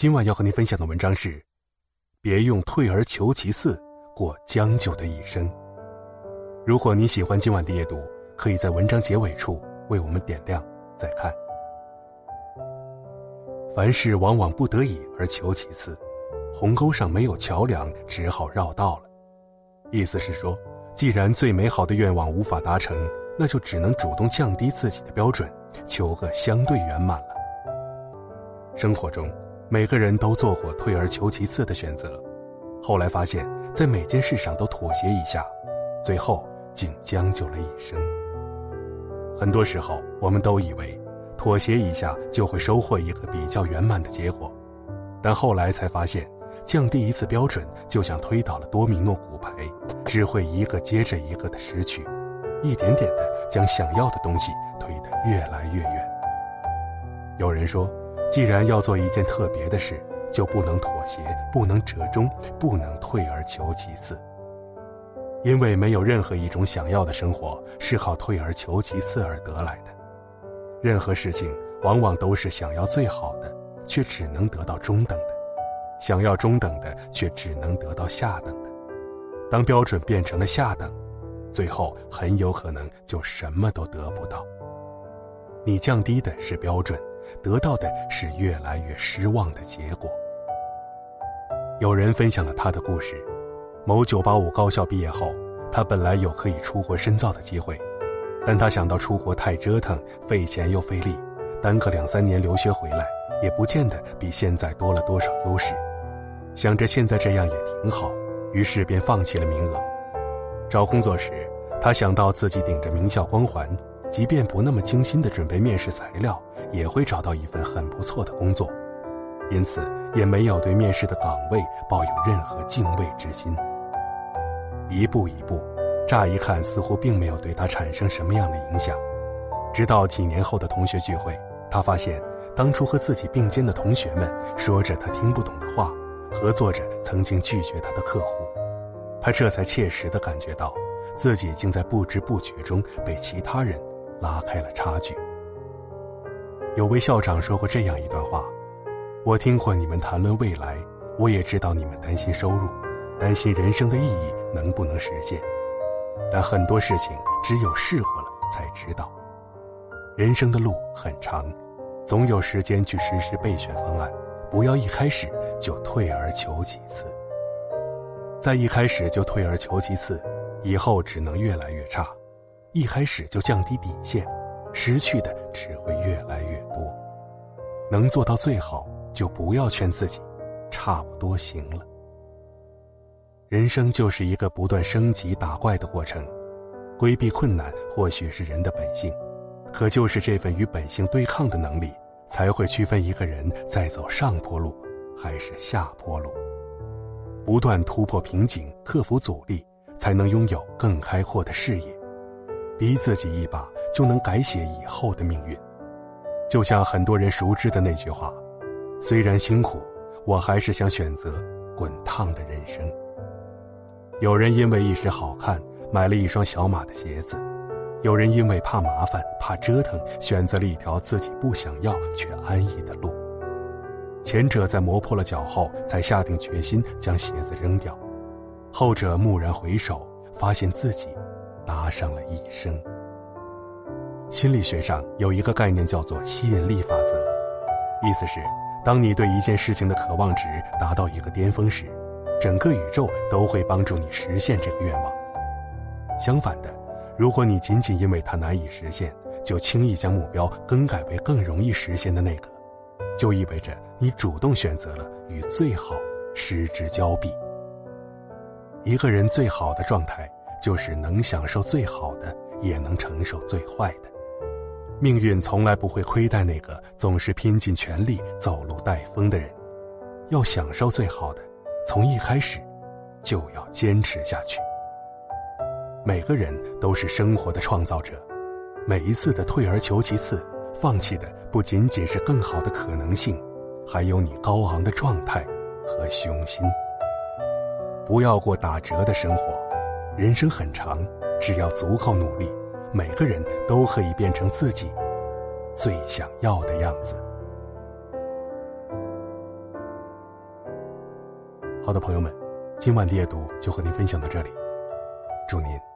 今晚要和您分享的文章是：别用退而求其次过将就的一生。如果你喜欢今晚的阅读，可以在文章结尾处为我们点亮再看。凡事往往不得已而求其次，鸿沟上没有桥梁，只好绕道了。意思是说，既然最美好的愿望无法达成，那就只能主动降低自己的标准，求个相对圆满了。生活中。每个人都做过退而求其次的选择，后来发现，在每件事上都妥协一下，最后竟将就了一生。很多时候，我们都以为妥协一下就会收获一个比较圆满的结果，但后来才发现，降低一次标准，就像推倒了多米诺骨牌，只会一个接着一个的失去，一点点的将想要的东西推得越来越远。有人说。既然要做一件特别的事，就不能妥协，不能折中，不能退而求其次。因为没有任何一种想要的生活是靠退而求其次而得来的。任何事情往往都是想要最好的，却只能得到中等的；想要中等的，却只能得到下等的。当标准变成了下等，最后很有可能就什么都得不到。你降低的是标准。得到的是越来越失望的结果。有人分享了他的故事：某985高校毕业后，他本来有可以出国深造的机会，但他想到出国太折腾，费钱又费力，耽搁两三年留学回来，也不见得比现在多了多少优势。想着现在这样也挺好，于是便放弃了名额。找工作时，他想到自己顶着名校光环。即便不那么精心的准备面试材料，也会找到一份很不错的工作，因此也没有对面试的岗位抱有任何敬畏之心。一步一步，乍一看似乎并没有对他产生什么样的影响，直到几年后的同学聚会，他发现当初和自己并肩的同学们说着他听不懂的话，合作着曾经拒绝他的客户，他这才切实的感觉到，自己竟在不知不觉中被其他人。拉开了差距。有位校长说过这样一段话：“我听过你们谈论未来，我也知道你们担心收入，担心人生的意义能不能实现。但很多事情只有试过了才知道。人生的路很长，总有时间去实施备选方案，不要一开始就退而求其次。在一开始就退而求其次，以后只能越来越差。”一开始就降低底线，失去的只会越来越多。能做到最好，就不要劝自己，差不多行了。人生就是一个不断升级打怪的过程，规避困难或许是人的本性，可就是这份与本性对抗的能力，才会区分一个人在走上坡路还是下坡路。不断突破瓶颈，克服阻力，才能拥有更开阔的视野。逼自己一把，就能改写以后的命运。就像很多人熟知的那句话：“虽然辛苦，我还是想选择滚烫的人生。”有人因为一时好看买了一双小码的鞋子，有人因为怕麻烦、怕折腾，选择了一条自己不想要却安逸的路。前者在磨破了脚后，才下定决心将鞋子扔掉；后者蓦然回首，发现自己。搭上了一生。心理学上有一个概念叫做吸引力法则，意思是，当你对一件事情的渴望值达到一个巅峰时，整个宇宙都会帮助你实现这个愿望。相反的，如果你仅仅因为它难以实现，就轻易将目标更改为更容易实现的那个，就意味着你主动选择了与最好失之交臂。一个人最好的状态。就是能享受最好的，也能承受最坏的。命运从来不会亏待那个总是拼尽全力走路带风的人。要享受最好的，从一开始就要坚持下去。每个人都是生活的创造者，每一次的退而求其次，放弃的不仅仅是更好的可能性，还有你高昂的状态和雄心。不要过打折的生活，人生很长，只要足够努力，每个人都可以变成自己最想要的样子。好的，朋友们，今晚的夜读就和您分享到这里，祝您。